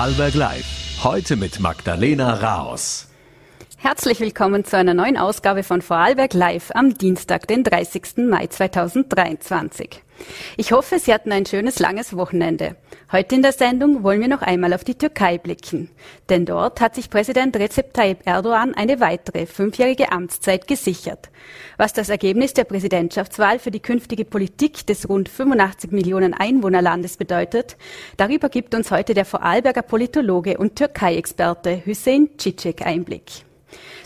Vorarlberg Live. Heute mit Magdalena Raos. Herzlich willkommen zu einer neuen Ausgabe von Vorarlberg Live am Dienstag, den 30. Mai 2023. Ich hoffe, Sie hatten ein schönes langes Wochenende. Heute in der Sendung wollen wir noch einmal auf die Türkei blicken. Denn dort hat sich Präsident Recep Tayyip Erdogan eine weitere fünfjährige Amtszeit gesichert. Was das Ergebnis der Präsidentschaftswahl für die künftige Politik des rund 85 Millionen Einwohnerlandes bedeutet, darüber gibt uns heute der Vorarlberger Politologe und Türkei-Experte Hüseyin Cicek Einblick.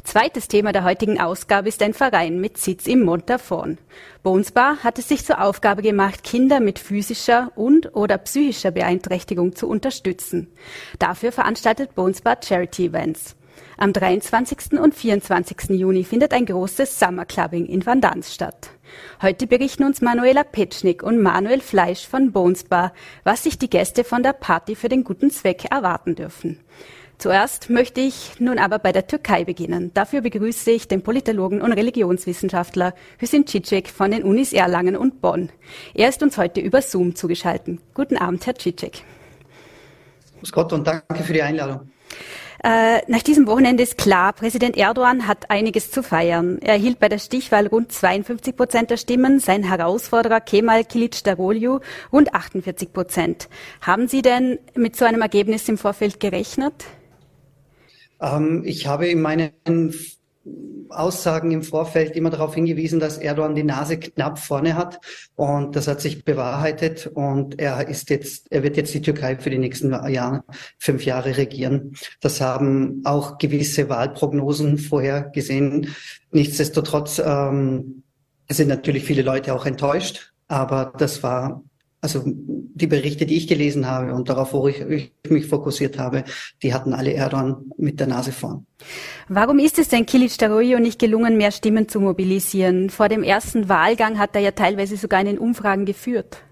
Zweites Thema der heutigen Ausgabe ist ein Verein mit Sitz im Montafon. Bonesbar hat es sich zur Aufgabe gemacht, Kinder mit physischer und oder psychischer Beeinträchtigung zu unterstützen. Dafür veranstaltet Bonesbar Charity Events. Am 23. und 24. Juni findet ein großes Summer Clubbing in Vandans statt. Heute berichten uns Manuela Petschnik und Manuel Fleisch von Bonesbar, was sich die Gäste von der Party für den guten Zweck erwarten dürfen. Zuerst möchte ich nun aber bei der Türkei beginnen. Dafür begrüße ich den Politologen und Religionswissenschaftler Hüseyin Cicek von den Unis Erlangen und Bonn. Er ist uns heute über Zoom zugeschaltet. Guten Abend, Herr Cicek. Grüß Gott und danke für die Einladung. Äh, nach diesem Wochenende ist klar, Präsident Erdogan hat einiges zu feiern. Er erhielt bei der Stichwahl rund 52 Prozent der Stimmen, sein Herausforderer Kemal Kılıçdaroğlu rund 48 Prozent. Haben Sie denn mit so einem Ergebnis im Vorfeld gerechnet? Ähm, ich habe in meinen Aussagen im Vorfeld immer darauf hingewiesen, dass Erdogan die Nase knapp vorne hat und das hat sich bewahrheitet und er ist jetzt, er wird jetzt die Türkei für die nächsten Jahre, fünf Jahre regieren. Das haben auch gewisse Wahlprognosen vorher gesehen. Nichtsdestotrotz ähm, sind natürlich viele Leute auch enttäuscht, aber das war also die Berichte, die ich gelesen habe und darauf, wo ich, ich, mich fokussiert habe, die hatten alle Erdogan mit der Nase vorn. Warum ist es denn Kilic Daroyo nicht gelungen, mehr Stimmen zu mobilisieren? Vor dem ersten Wahlgang hat er ja teilweise sogar in den Umfragen geführt.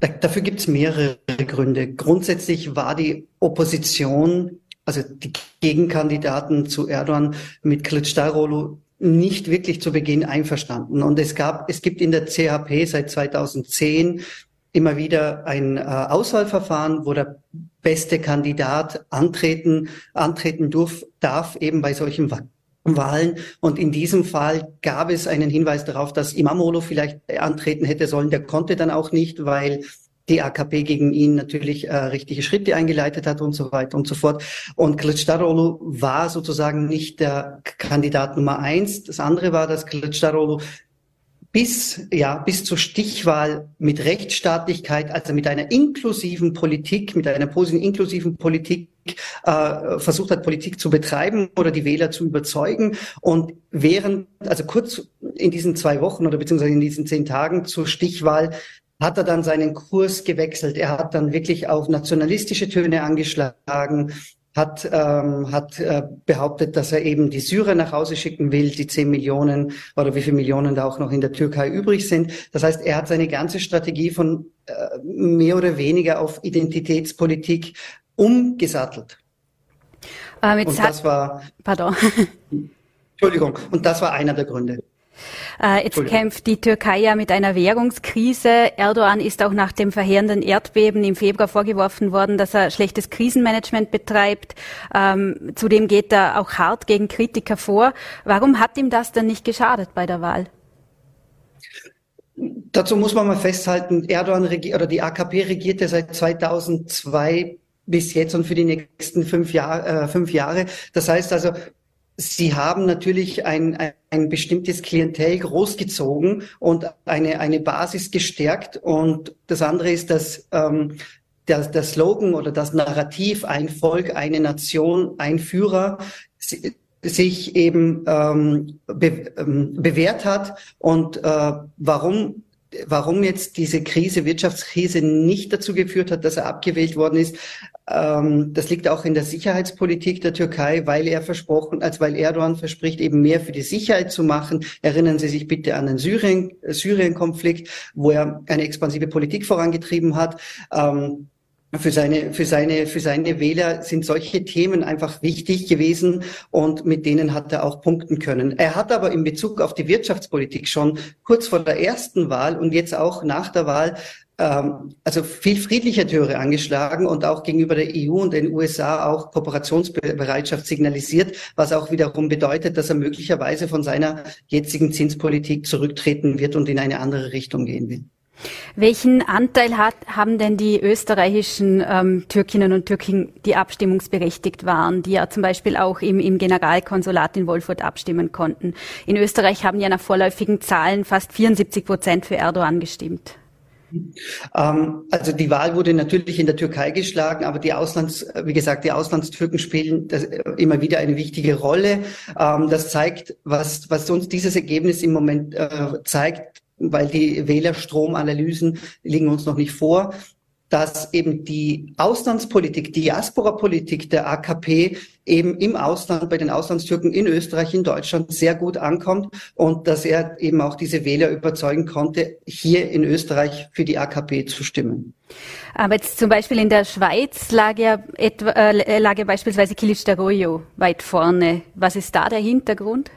Da, dafür gibt es mehrere Gründe. Grundsätzlich war die Opposition also die Gegenkandidaten zu Erdogan mit Kılıçdaroğlu nicht wirklich zu Beginn einverstanden. Und es gab, es gibt in der CHP seit 2010 immer wieder ein äh, Auswahlverfahren, wo der beste Kandidat antreten, antreten durf, darf, eben bei solchen Wahlen. Und in diesem Fall gab es einen Hinweis darauf, dass Imamolo vielleicht antreten hätte sollen. Der konnte dann auch nicht, weil die AKP gegen ihn natürlich äh, richtige Schritte eingeleitet hat und so weiter und so fort. Und Kılıçdaroğlu war sozusagen nicht der Kandidat Nummer eins. Das andere war, dass Kılıçdaroğlu bis, ja, bis zur Stichwahl mit Rechtsstaatlichkeit, also mit einer inklusiven Politik, mit einer positiven inklusiven Politik äh, versucht hat, Politik zu betreiben oder die Wähler zu überzeugen. Und während, also kurz in diesen zwei Wochen oder beziehungsweise in diesen zehn Tagen zur Stichwahl hat er dann seinen Kurs gewechselt. Er hat dann wirklich auf nationalistische Töne angeschlagen, hat, ähm, hat äh, behauptet, dass er eben die Syrer nach Hause schicken will, die zehn Millionen oder wie viele Millionen da auch noch in der Türkei übrig sind. Das heißt, er hat seine ganze Strategie von äh, mehr oder weniger auf Identitätspolitik umgesattelt. Ähm, und das war, pardon. Entschuldigung, und das war einer der Gründe. Äh, jetzt kämpft die Türkei ja mit einer Währungskrise. Erdogan ist auch nach dem verheerenden Erdbeben im Februar vorgeworfen worden, dass er schlechtes Krisenmanagement betreibt. Ähm, zudem geht er auch hart gegen Kritiker vor. Warum hat ihm das denn nicht geschadet bei der Wahl? Dazu muss man mal festhalten, Erdogan oder die AKP regierte seit 2002 bis jetzt und für die nächsten fünf, Jahr, äh, fünf Jahre. Das heißt also, Sie haben natürlich ein, ein, ein bestimmtes Klientel großgezogen und eine, eine Basis gestärkt. Und das andere ist, dass ähm, der, der Slogan oder das Narrativ ein Volk, eine Nation, ein Führer sich eben ähm, be, ähm, bewährt hat. Und äh, warum warum jetzt diese Krise, Wirtschaftskrise nicht dazu geführt hat, dass er abgewählt worden ist, das liegt auch in der Sicherheitspolitik der Türkei, weil er versprochen, als weil Erdogan verspricht, eben mehr für die Sicherheit zu machen. Erinnern Sie sich bitte an den Syrien, Syrien-Konflikt, wo er eine expansive Politik vorangetrieben hat. Ähm, für seine, für seine, für seine Wähler sind solche Themen einfach wichtig gewesen und mit denen hat er auch punkten können. Er hat aber in Bezug auf die Wirtschaftspolitik schon kurz vor der ersten Wahl und jetzt auch nach der Wahl ähm, also viel friedlicher Töre angeschlagen und auch gegenüber der EU und den USA auch Kooperationsbereitschaft signalisiert, was auch wiederum bedeutet, dass er möglicherweise von seiner jetzigen Zinspolitik zurücktreten wird und in eine andere Richtung gehen will. Welchen Anteil hat, haben denn die österreichischen ähm, Türkinnen und Türken, die abstimmungsberechtigt waren, die ja zum Beispiel auch im, im Generalkonsulat in Wolfurt abstimmen konnten? In Österreich haben ja nach vorläufigen Zahlen fast 74 Prozent für Erdogan gestimmt. Ähm, also die Wahl wurde natürlich in der Türkei geschlagen, aber die Auslands, wie gesagt, die Auslandstürken spielen äh, immer wieder eine wichtige Rolle. Ähm, das zeigt, was, was uns dieses Ergebnis im Moment äh, zeigt, weil die Wählerstromanalysen liegen uns noch nicht vor, dass eben die Auslandspolitik, die Diaspora-Politik der AKP eben im Ausland, bei den Auslandstürken in Österreich, in Deutschland sehr gut ankommt und dass er eben auch diese Wähler überzeugen konnte, hier in Österreich für die AKP zu stimmen. Aber jetzt zum Beispiel in der Schweiz lag ja, etwa, äh, lag ja beispielsweise Kilic Dagoyo weit vorne. Was ist da der Hintergrund?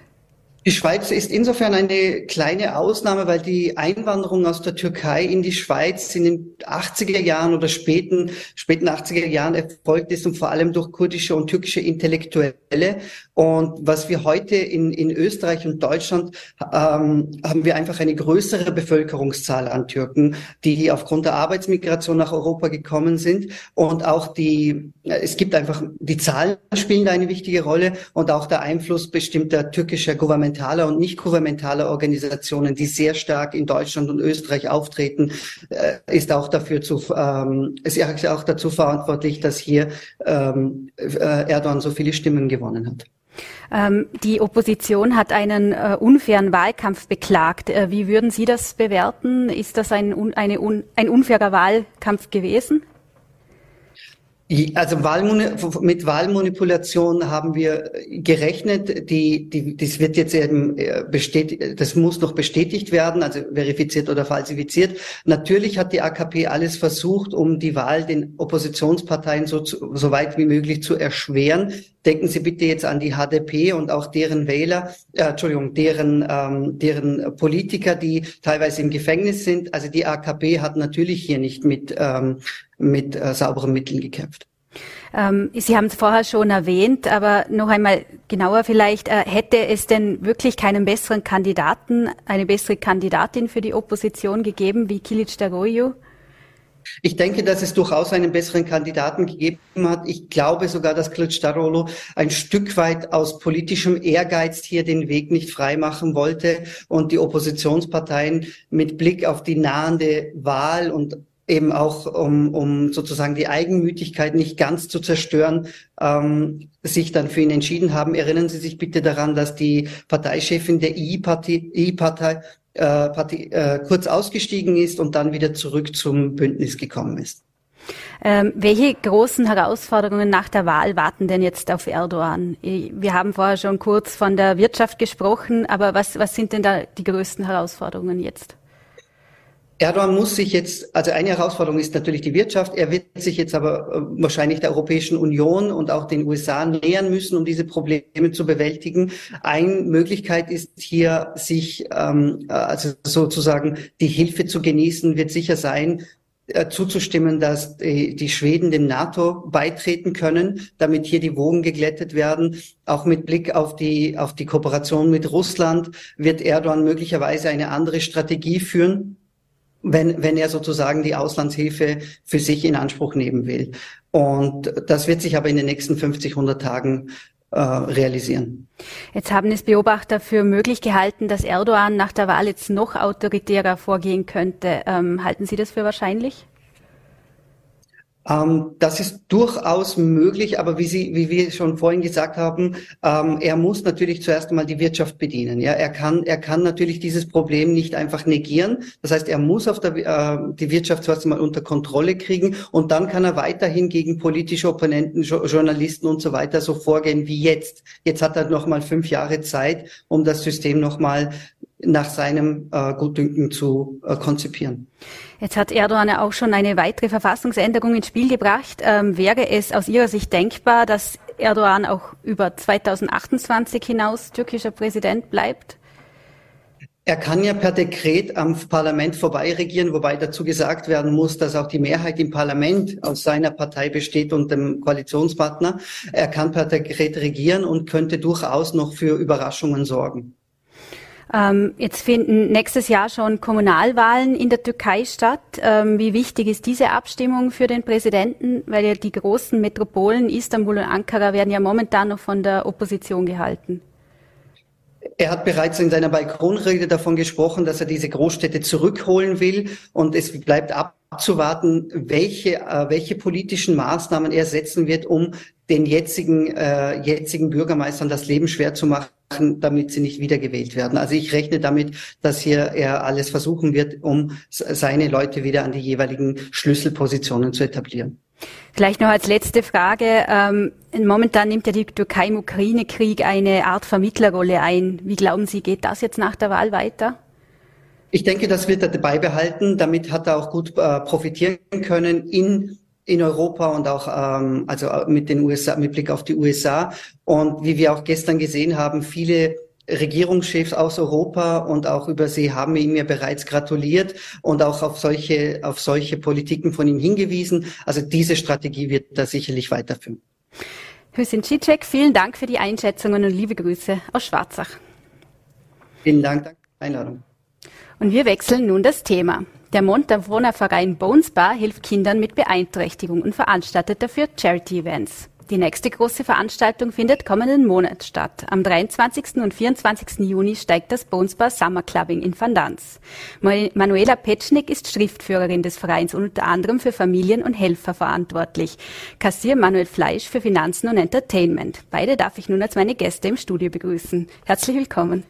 Die Schweiz ist insofern eine kleine Ausnahme, weil die Einwanderung aus der Türkei in die Schweiz in den 80er Jahren oder späten, späten 80er Jahren erfolgt ist und vor allem durch kurdische und türkische Intellektuelle. Und was wir heute in, in Österreich und Deutschland ähm, haben wir einfach eine größere Bevölkerungszahl an Türken, die aufgrund der Arbeitsmigration nach Europa gekommen sind. Und auch die, es gibt einfach, die Zahlen spielen da eine wichtige Rolle und auch der Einfluss bestimmter türkischer Gouvernement gouvernementaler und nicht gouvernementaler Organisationen, die sehr stark in Deutschland und Österreich auftreten, äh, ist auch dafür zu, ähm, ist auch dazu verantwortlich, dass hier ähm, äh, Erdogan so viele Stimmen gewonnen hat. Ähm, die Opposition hat einen äh, unfairen Wahlkampf beklagt. Äh, wie würden Sie das bewerten? Ist das ein, eine, ein unfairer Wahlkampf gewesen? Also mit Wahlmanipulation haben wir gerechnet. Die, die, das wird jetzt eben äh, bestätigt, das muss noch bestätigt werden, also verifiziert oder falsifiziert. Natürlich hat die AKP alles versucht, um die Wahl den Oppositionsparteien so, so weit wie möglich zu erschweren. Denken Sie bitte jetzt an die HDP und auch deren Wähler, äh, Entschuldigung, deren, ähm, deren Politiker, die teilweise im Gefängnis sind. Also die AKP hat natürlich hier nicht mit, ähm, mit äh, sauberen Mitteln gekämpft. Ähm, Sie haben es vorher schon erwähnt, aber noch einmal genauer vielleicht, äh, hätte es denn wirklich keinen besseren Kandidaten, eine bessere Kandidatin für die Opposition gegeben wie Kilic Dagoyu? Ich denke, dass es durchaus einen besseren Kandidaten gegeben hat. Ich glaube sogar, dass Kılıçdaroğlu ein Stück weit aus politischem Ehrgeiz hier den Weg nicht freimachen wollte und die Oppositionsparteien mit Blick auf die nahende Wahl und eben auch um, um sozusagen die Eigenmütigkeit nicht ganz zu zerstören, ähm, sich dann für ihn entschieden haben. Erinnern Sie sich bitte daran, dass die Parteichefin der I-Partei äh, äh, kurz ausgestiegen ist und dann wieder zurück zum Bündnis gekommen ist. Ähm, welche großen Herausforderungen nach der Wahl warten denn jetzt auf Erdogan? Wir haben vorher schon kurz von der Wirtschaft gesprochen, aber was, was sind denn da die größten Herausforderungen jetzt? Erdogan muss sich jetzt, also eine Herausforderung ist natürlich die Wirtschaft. Er wird sich jetzt aber äh, wahrscheinlich der Europäischen Union und auch den USA nähern müssen, um diese Probleme zu bewältigen. Eine Möglichkeit ist hier, sich ähm, also sozusagen die Hilfe zu genießen, wird sicher sein, äh, zuzustimmen, dass die, die Schweden dem NATO beitreten können, damit hier die Wogen geglättet werden. Auch mit Blick auf die, auf die Kooperation mit Russland wird Erdogan möglicherweise eine andere Strategie führen wenn, wenn er sozusagen die Auslandshilfe für sich in Anspruch nehmen will. Und das wird sich aber in den nächsten 50, 100 Tagen äh, realisieren. Jetzt haben es Beobachter für möglich gehalten, dass Erdogan nach der Wahl jetzt noch autoritärer vorgehen könnte. Ähm, halten Sie das für wahrscheinlich? Ähm, das ist durchaus möglich, aber wie Sie, wie wir schon vorhin gesagt haben, ähm, er muss natürlich zuerst einmal die Wirtschaft bedienen. Ja, er kann, er kann natürlich dieses Problem nicht einfach negieren. Das heißt, er muss auf der, äh, die Wirtschaft zuerst einmal unter Kontrolle kriegen und dann kann er weiterhin gegen politische Opponenten, jo Journalisten und so weiter so vorgehen wie jetzt. Jetzt hat er noch mal fünf Jahre Zeit, um das System noch mal nach seinem äh, Gutdünken zu äh, konzipieren. Jetzt hat Erdogan ja auch schon eine weitere Verfassungsänderung ins Spiel gebracht. Ähm, wäre es aus Ihrer Sicht denkbar, dass Erdogan auch über 2028 hinaus türkischer Präsident bleibt? Er kann ja per Dekret am Parlament vorbeiregieren, wobei dazu gesagt werden muss, dass auch die Mehrheit im Parlament aus seiner Partei besteht und dem Koalitionspartner. Er kann per Dekret regieren und könnte durchaus noch für Überraschungen sorgen. Ähm, jetzt finden nächstes Jahr schon Kommunalwahlen in der Türkei statt. Ähm, wie wichtig ist diese Abstimmung für den Präsidenten? Weil ja die großen Metropolen Istanbul und Ankara werden ja momentan noch von der Opposition gehalten. Er hat bereits in seiner Balkonrede davon gesprochen, dass er diese Großstädte zurückholen will. Und es bleibt abzuwarten, welche, äh, welche politischen Maßnahmen er setzen wird, um den jetzigen, äh, jetzigen Bürgermeistern das Leben schwer zu machen damit sie nicht wiedergewählt werden. Also ich rechne damit, dass hier er alles versuchen wird, um seine Leute wieder an die jeweiligen Schlüsselpositionen zu etablieren. Vielleicht noch als letzte Frage. Ähm, momentan nimmt ja die Türkei im Ukraine-Krieg eine Art Vermittlerrolle ein. Wie glauben Sie, geht das jetzt nach der Wahl weiter? Ich denke, das wird er dabei behalten. Damit hat er auch gut äh, profitieren können in in Europa und auch ähm, also mit den USA mit Blick auf die USA und wie wir auch gestern gesehen haben, viele Regierungschefs aus Europa und auch über sie haben ihm ja bereits gratuliert und auch auf solche, auf solche Politiken von ihm hingewiesen. Also diese Strategie wird da sicherlich weiterführen. Hüseyin Cicek, vielen Dank für die Einschätzungen und liebe Grüße aus Schwarzach. Vielen Dank, danke für die Einladung. Und wir wechseln nun das Thema. Der Montavoner Verein Bones Bar hilft Kindern mit Beeinträchtigung und veranstaltet dafür Charity-Events. Die nächste große Veranstaltung findet kommenden Monat statt. Am 23. und 24. Juni steigt das Bonesbar Summer Clubbing in Vandanz. Manuela Petschnik ist Schriftführerin des Vereins und unter anderem für Familien und Helfer verantwortlich. Kassier Manuel Fleisch für Finanzen und Entertainment. Beide darf ich nun als meine Gäste im Studio begrüßen. Herzlich willkommen.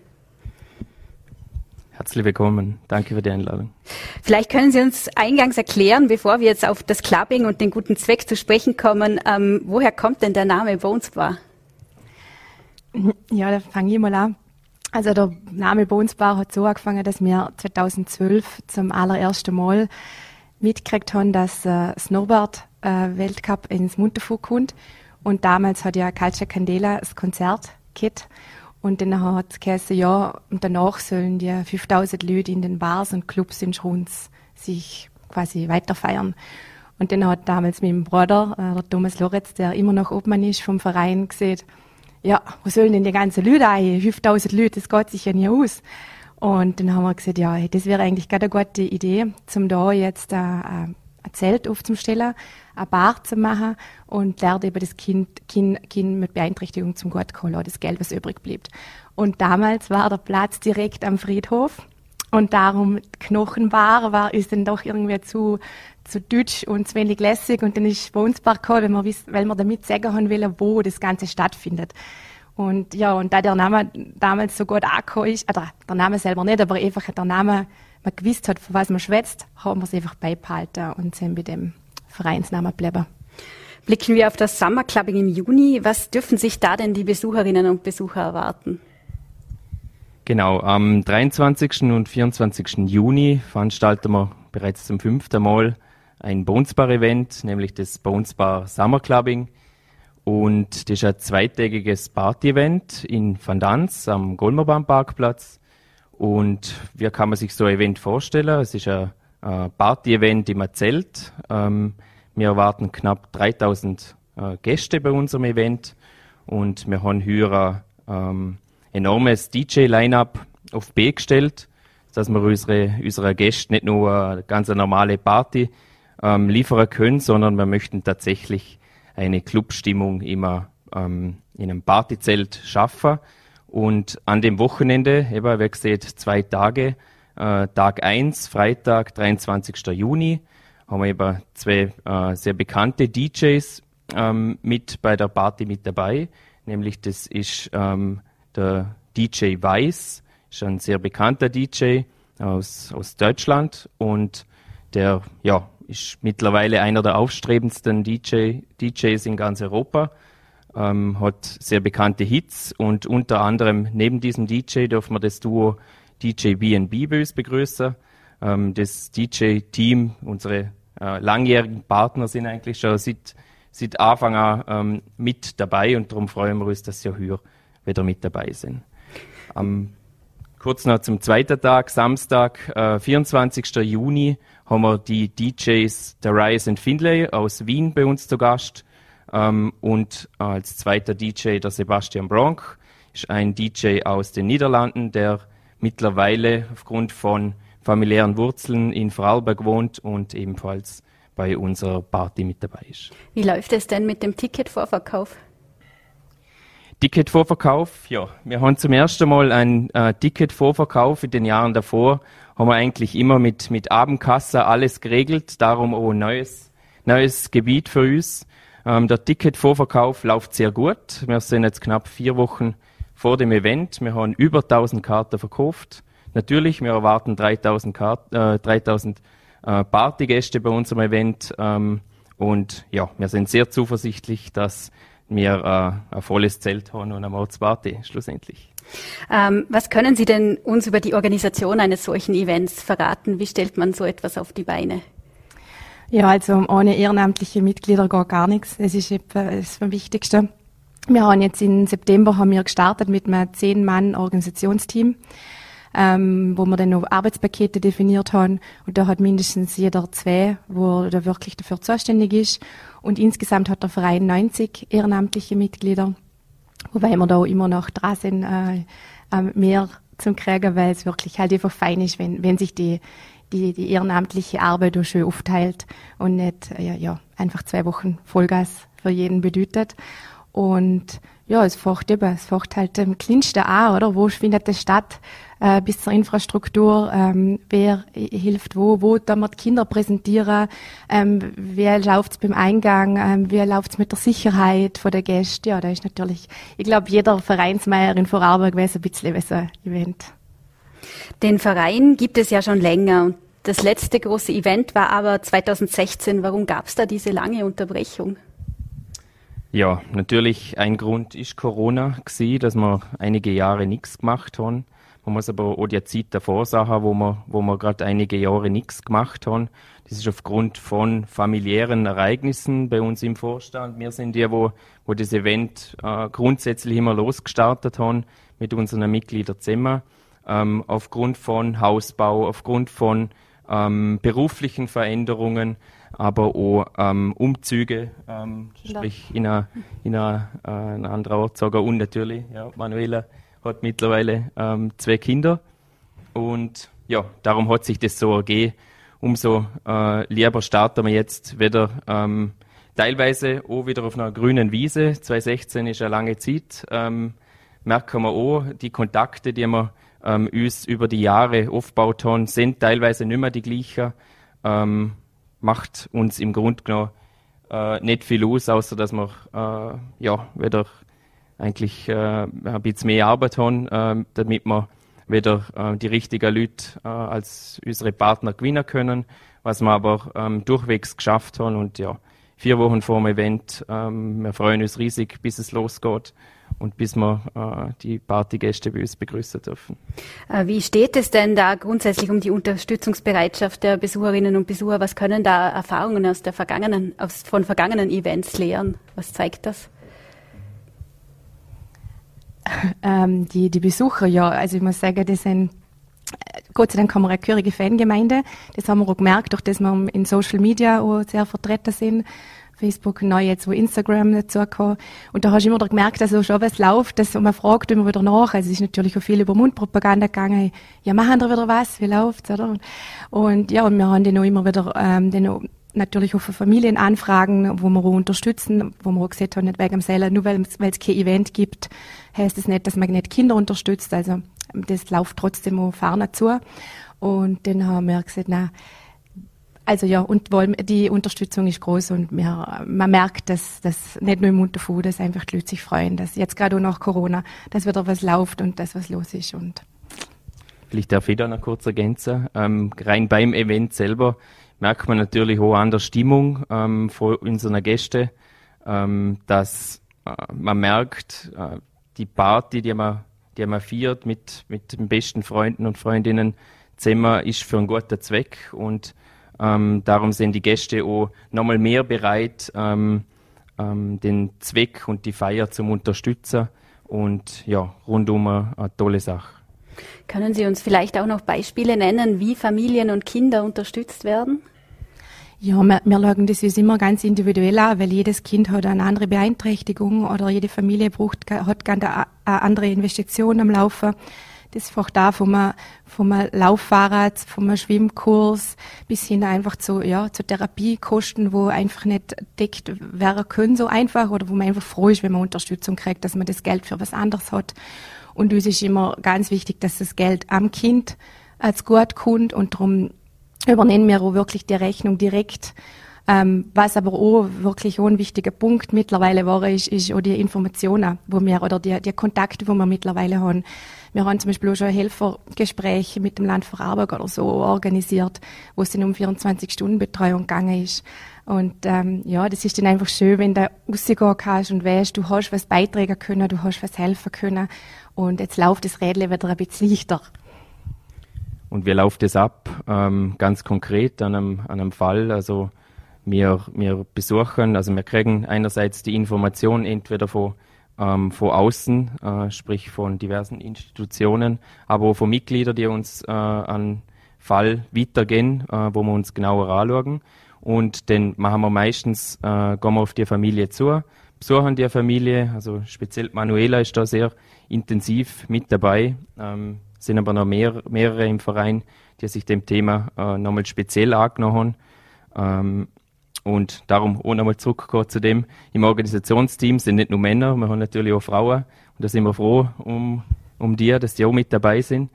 Herzlich willkommen. Danke für die Einladung. Vielleicht können Sie uns eingangs erklären, bevor wir jetzt auf das Clubbing und den guten Zweck zu sprechen kommen, ähm, woher kommt denn der Name Bones Bar? Ja, da fange ich mal an. Also der Name Bones Bar hat so angefangen, dass wir 2012 zum allerersten Mal mitgekriegt haben, dass äh, Snowboard äh, Weltcup ins Munterfuhr kommt. Und damals hat ja Calcia Candela das Konzert gehabt. Und dann hat es geheißen, ja, und danach sollen die 5000 Leute in den Bars und Clubs in Schruns sich quasi weiter feiern. Und dann hat damals mein Bruder, äh, der Thomas Loretz, der immer noch Obmann ist vom Verein, gesagt, ja, wo sollen denn die ganzen Leute ein? 5000 Leute, das geht sich ja nie aus. Und dann haben wir gesagt, ja, das wäre eigentlich gerade eine gute Idee, zum da jetzt äh, ein Zelt aufzustellen, eine Bar zu machen und lernt eben das Kind, kind, kind mit Beeinträchtigung zum Gott holen, das Geld, was übrig blieb. Und damals war der Platz direkt am Friedhof und darum Knochenbar war, ist dann doch irgendwie zu, zu deutsch und zu wenig lässig und dann ist bei Bar gekommen, weil wir, wissen, weil wir damit sagen haben wollen, wo das Ganze stattfindet. Und ja, und da der Name damals so gut angekommen ist, oder der Name selber nicht, aber einfach der Name, man gewusst hat, von was man schwätzt, haben wir es einfach beibehalten und sind mit dem Vereinsnamen bleiben. Blicken wir auf das Summer Clubbing im Juni. Was dürfen sich da denn die Besucherinnen und Besucher erwarten? Genau, am 23. und 24. Juni veranstalten wir bereits zum fünften Mal ein Bonesbar-Event, nämlich das Bonesbar Summer Clubbing. Und das ist ein zweitägiges Party-Event in Van Dans am Golmerbahn-Parkplatz. Und wie kann man sich so ein Event vorstellen? Es ist ein Party-Event im Zelt. Ähm, wir erwarten knapp 3000 äh, Gäste bei unserem Event und wir haben hier ähm, enormes DJ-Line-up auf B gestellt, dass wir unsere, unsere Gäste nicht nur eine ganz normale Party ähm, liefern können, sondern wir möchten tatsächlich eine Clubstimmung immer ähm, in einem Partyzelt schaffen. Und an dem Wochenende, eben, wie gesagt, zwei Tage, äh, Tag 1, Freitag, 23. Juni, haben wir eben zwei äh, sehr bekannte DJs ähm, mit bei der Party mit dabei. Nämlich das ist ähm, der DJ Weiß, ist ein sehr bekannter DJ aus, aus Deutschland und der ja, ist mittlerweile einer der aufstrebendsten DJ, DJs in ganz Europa. Ähm, hat sehr bekannte Hits und unter anderem neben diesem DJ dürfen wir das Duo DJ B&B begrüßen. Ähm, das DJ-Team, unsere äh, langjährigen Partner sind eigentlich schon seit, seit Anfang an ähm, mit dabei und darum freuen wir uns, dass sie hier wieder mit dabei sind. Ähm, kurz noch zum zweiten Tag, Samstag, äh, 24. Juni, haben wir die DJs Darius and Findlay aus Wien bei uns zu Gast. Ähm, und als zweiter DJ der Sebastian Bronk ist ein DJ aus den Niederlanden, der mittlerweile aufgrund von familiären Wurzeln in Vorarlberg wohnt und ebenfalls bei unserer Party mit dabei ist. Wie läuft es denn mit dem Ticketvorverkauf? Ticketvorverkauf, ja, wir haben zum ersten Mal einen äh, Ticketvorverkauf in den Jahren davor, haben wir eigentlich immer mit, mit Abendkasse alles geregelt, darum auch ein neues, neues Gebiet für uns. Ähm, der Ticketvorverkauf läuft sehr gut. Wir sind jetzt knapp vier Wochen vor dem Event. Wir haben über 1000 Karten verkauft. Natürlich, wir erwarten 3000, Kart, äh, 3000 äh, Partygäste bei unserem Event. Ähm, und ja, wir sind sehr zuversichtlich, dass wir äh, ein volles Zelt haben und eine Mordsparty schlussendlich. Ähm, was können Sie denn uns über die Organisation eines solchen Events verraten? Wie stellt man so etwas auf die Beine? Ja, also ohne ehrenamtliche Mitglieder geht gar nichts. Das ist das Wichtigste. Wir haben jetzt im September haben wir gestartet mit einem zehn Mann Organisationsteam ähm, wo wir dann noch Arbeitspakete definiert haben. Und da hat mindestens jeder zwei, wo da wirklich dafür zuständig ist. Und insgesamt hat der Verein 90 ehrenamtliche Mitglieder, wobei wir da immer noch dran sind, äh, äh, mehr zum kriegen, weil es wirklich halt einfach fein ist, wenn, wenn sich die, die, die ehrenamtliche Arbeit auch schön aufteilt und nicht ja, ja, einfach zwei Wochen Vollgas für jeden bedeutet. Und ja, es fängt eben, es fängt halt am kleinsten an, oder? Wo findet das statt? Äh, bis zur Infrastruktur, ähm, wer hilft wo, wo da wir die Kinder präsentieren, ähm, wer läuft's beim Eingang, ähm, wie läuft's mit der Sicherheit von der Gäste. Ja, da ist natürlich, ich glaube, jeder Vereinsmeier in Vorarlberg weiß ein bisschen, was ein Event. Den Verein gibt es ja schon länger das letzte große Event war aber 2016. Warum gab es da diese lange Unterbrechung? Ja, natürlich ein Grund ist Corona gewesen, dass wir einige Jahre nichts gemacht haben. Man muss aber auch die Zeit davor sagen, wo wir, wo wir gerade einige Jahre nichts gemacht haben. Das ist aufgrund von familiären Ereignissen bei uns im Vorstand. Wir sind die, wo, wo das Event äh, grundsätzlich immer losgestartet haben mit unseren Mitgliedern zusammen. Ähm, aufgrund von Hausbau, aufgrund von ähm, beruflichen Veränderungen aber auch ähm, Umzüge, ähm, sprich in eine, in eine, äh, eine andere Ort sogar und natürlich, ja, Manuela hat mittlerweile ähm, zwei Kinder und ja, darum hat sich das so ergeben. Umso äh, lieber starten wir jetzt wieder ähm, teilweise auch wieder auf einer grünen Wiese. 2016 ist eine lange Zeit. Ähm, merken wir auch, die Kontakte, die wir ähm, uns über die Jahre aufgebaut haben, sind teilweise nicht mehr die gleichen. Ähm, macht uns im Grunde genommen äh, nicht viel aus, außer dass wir äh, ja, wieder eigentlich äh, ein bisschen mehr Arbeit haben, äh, damit wir wieder äh, die richtigen Leute äh, als unsere Partner gewinnen können, was wir aber ähm, durchwegs geschafft haben und ja, vier Wochen vor dem Event, ähm, wir freuen uns riesig, bis es losgeht und bis wir äh, die Partygäste bei uns begrüßen dürfen. Äh, wie steht es denn da grundsätzlich um die Unterstützungsbereitschaft der Besucherinnen und Besucher? Was können da Erfahrungen aus der vergangenen, aus, von vergangenen Events lehren? Was zeigt das? Ähm, die, die Besucher, ja, also ich muss sagen, das sind Gott sei Dank haben wir eine gehörige Fangemeinde. Das haben wir auch gemerkt, durch das wir in Social Media auch sehr vertreten sind. Facebook, neu jetzt, wo Instagram dazu kam. Und da hast du immer gemerkt, dass so schon was läuft, dass man fragt immer wieder nach. Also es ist natürlich auch viel über Mundpropaganda gegangen. Ja, machen wir wieder was? Wie läuft's, oder? Und ja, und wir haben dann auch immer wieder, ähm, dann auch natürlich auch für Familienanfragen, wo wir auch unterstützen, wo wir auch gesagt haben, nicht wegen dem Seller, nur weil es kein Event gibt, heißt es das nicht, dass man nicht Kinder unterstützt. Also das läuft trotzdem auch vorne zu. Und dann haben wir gesagt, na, also ja, und die Unterstützung ist groß und wir, man merkt, dass das nicht nur im Unterfu, dass einfach die Leute sich freuen, dass jetzt gerade auch nach Corona, dass wieder was läuft und dass was los ist. Und Vielleicht darf ich da noch kurz ergänzen. Ähm, rein beim Event selber merkt man natürlich auch an der Stimmung ähm, von unseren Gästen, ähm, dass äh, man merkt, äh, die Party, die man, die man feiert mit, mit den besten Freunden und Freundinnen, Zimmer ist für einen guten Zweck und ähm, darum sind die Gäste auch nochmal mehr bereit, ähm, ähm, den Zweck und die Feier zum unterstützen und ja, rundum eine, eine tolle Sache. Können Sie uns vielleicht auch noch Beispiele nennen, wie Familien und Kinder unterstützt werden? Ja, wir, wir schauen das ist immer ganz individuell an, weil jedes Kind hat eine andere Beeinträchtigung oder jede Familie braucht, hat eine andere Investition am Laufen. Das ist einfach da vom, vom Lauffahrrad, vom Schwimmkurs bis hin einfach zu, ja, zu Therapiekosten, wo einfach nicht deckt werden können so einfach oder wo man einfach froh ist, wenn man Unterstützung kriegt, dass man das Geld für was anderes hat. Und uns ist immer ganz wichtig, dass das Geld am Kind als gut kommt und darum übernehmen wir auch wirklich die Rechnung direkt. Ähm, was aber auch wirklich auch ein wichtiger Punkt mittlerweile war, ist, ist auch die Informationen, wo wir, oder die, die Kontakte, wo wir mittlerweile haben. Wir haben zum Beispiel auch schon Helfergespräche mit dem Land Vorarlberg oder so organisiert, wo es dann um 24-Stunden-Betreuung gegangen ist. Und ähm, ja, das ist dann einfach schön, wenn du rausgehen kannst und weißt, du hast was beitragen können, du hast was helfen können. Und jetzt läuft das Rädle wieder ein bisschen leichter. Und wie läuft das ab? Ähm, ganz konkret an einem, an einem Fall. Also wir, wir besuchen, also wir kriegen einerseits die Information entweder von, ähm, von außen, äh, sprich von diversen Institutionen, aber auch von Mitgliedern, die uns äh, an Fall weitergehen, äh, wo wir uns genauer anschauen. Und dann machen wir meistens, äh, gehen wir auf die Familie zu, besuchen die Familie, also speziell Manuela ist da sehr intensiv mit dabei. Ähm, sind aber noch mehr, mehrere im Verein, die sich dem Thema äh, nochmal speziell angenommen haben. Ähm, und darum auch nochmal zurückkommen zu dem, im Organisationsteam sind nicht nur Männer, wir haben natürlich auch Frauen. Und da sind wir froh um, um die, dass die auch mit dabei sind.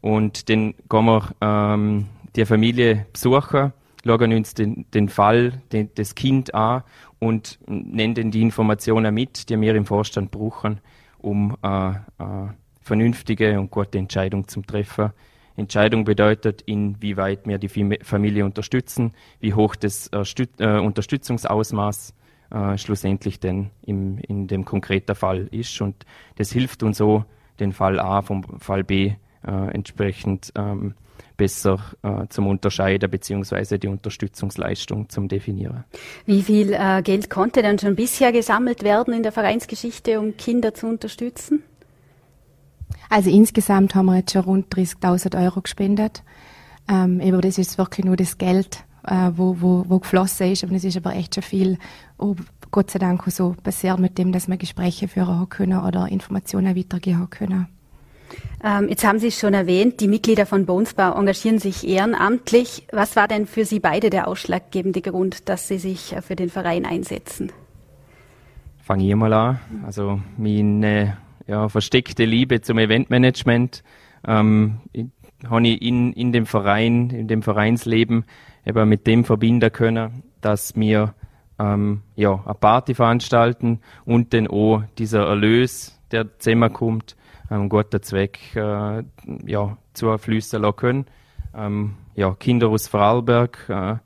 Und dann gehen wir ähm, die Familie besuchen, schauen uns den, den Fall, den, das Kind an und nennen die Informationen mit, die wir im Vorstand brauchen, um äh, äh, vernünftige und gute Entscheidung zum Treffen. Entscheidung bedeutet, inwieweit wir die Familie unterstützen, wie hoch das äh, äh, Unterstützungsausmaß äh, schlussendlich denn im, in dem konkreten Fall ist. Und das hilft uns so, den Fall A vom Fall B äh, entsprechend ähm, besser äh, zum Unterscheiden bzw. die Unterstützungsleistung zum Definieren. Wie viel äh, Geld konnte denn schon bisher gesammelt werden in der Vereinsgeschichte, um Kinder zu unterstützen? Also insgesamt haben wir jetzt schon rund 30.000 Euro gespendet. Ähm, aber das ist wirklich nur das Geld, äh, wo, wo, wo geflossen ist. Und es ist aber echt schon viel, oh, Gott sei Dank, so passiert mit dem, dass wir Gespräche führen können oder Informationen weitergeben können. Ähm, jetzt haben Sie es schon erwähnt, die Mitglieder von Bonesbar engagieren sich ehrenamtlich. Was war denn für Sie beide der ausschlaggebende Grund, dass Sie sich äh, für den Verein einsetzen? Fange ich mal an. Also meine ja, versteckte Liebe zum Eventmanagement ähm, habe ich in, in dem Verein, in dem Vereinsleben eben mit dem verbinden können, dass wir ähm, ja, eine Party veranstalten und dann auch dieser Erlös, der zusammenkommt, ähm, guter Zweck äh, ja, zufließen lassen können. Ähm, ja, Kinder aus Vorarlberg. Äh,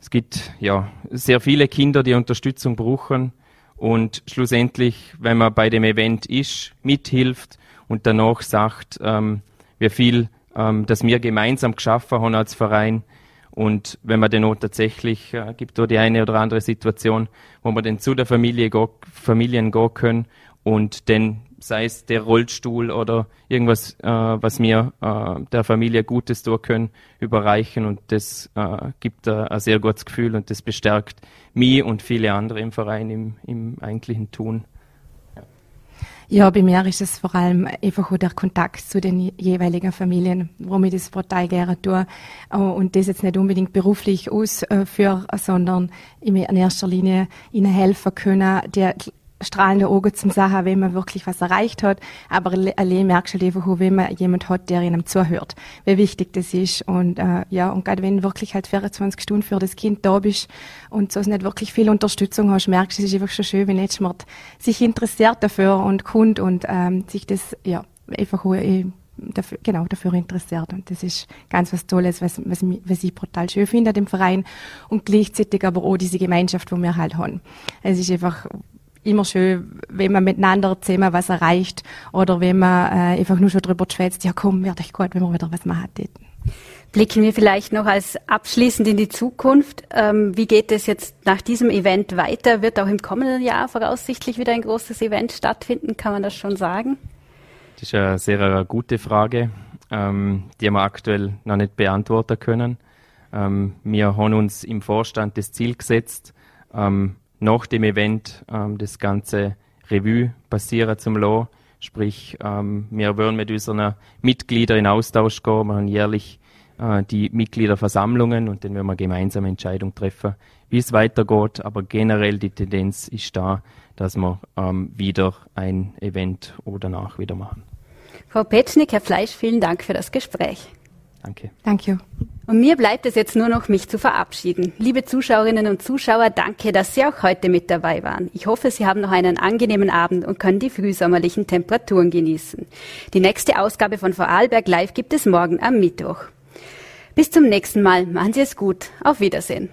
es gibt ja sehr viele Kinder, die Unterstützung brauchen. Und schlussendlich, wenn man bei dem Event ist, mithilft und danach sagt, ähm, wie viel ähm, das wir gemeinsam geschaffen haben als Verein. Und wenn man dann auch tatsächlich, äh, gibt da die eine oder andere Situation, wo man dann zu der Familie go, Familien gehen können und dann sei es der Rollstuhl oder irgendwas, äh, was mir äh, der Familie Gutes tun können, überreichen und das äh, gibt äh, ein sehr gutes Gefühl und das bestärkt mich und viele andere im Verein im, im eigentlichen Tun. Ja, bei mir ist es vor allem einfach der Kontakt zu den jeweiligen Familien, warum ich das total gerne tue. Und das jetzt nicht unbedingt beruflich ausführe, sondern in erster Linie ihnen helfen können, die strahlende Augen zum Sachen, wenn man wirklich was erreicht hat. Aber allein merkst du einfach, wenn man jemand hat, der einem zuhört, wie wichtig das ist. Und äh, ja, und gerade wenn wirklich halt 24 Stunden für das Kind da bist und so nicht wirklich viel Unterstützung hast, merkst du, es ist einfach schon schön, wenn jemand sich interessiert dafür und kommt und ähm, sich das ja einfach äh, dafür, genau dafür interessiert. Und das ist ganz was Tolles, was, was, was ich brutal schön finde an dem Verein und gleichzeitig aber auch diese Gemeinschaft, wo wir halt haben. Es ist einfach immer schön, wenn man miteinander zusammen was erreicht oder wenn man äh, einfach nur schon drüber schwätzt, ja komm, wird echt gut, wenn wir wieder was machen täten. Blicken wir vielleicht noch als abschließend in die Zukunft. Ähm, wie geht es jetzt nach diesem Event weiter? Wird auch im kommenden Jahr voraussichtlich wieder ein großes Event stattfinden? Kann man das schon sagen? Das ist eine sehr eine gute Frage, ähm, die wir aktuell noch nicht beantworten können. Ähm, wir haben uns im Vorstand das Ziel gesetzt, ähm, nach dem Event ähm, das ganze Revue passieren zum lassen. Sprich, ähm, wir wollen mit unseren Mitgliedern in Austausch gehen. Wir haben jährlich äh, die Mitgliederversammlungen und dann werden wir gemeinsam Entscheidung treffen, wie es weitergeht. Aber generell die Tendenz ist da, dass wir ähm, wieder ein Event oder danach wieder machen. Frau Petschnik, Herr Fleisch, vielen Dank für das Gespräch. Danke. Danke. Und mir bleibt es jetzt nur noch, mich zu verabschieden. Liebe Zuschauerinnen und Zuschauer, danke, dass Sie auch heute mit dabei waren. Ich hoffe, Sie haben noch einen angenehmen Abend und können die frühsommerlichen Temperaturen genießen. Die nächste Ausgabe von Vorarlberg Live gibt es morgen am Mittwoch. Bis zum nächsten Mal. Machen Sie es gut. Auf Wiedersehen.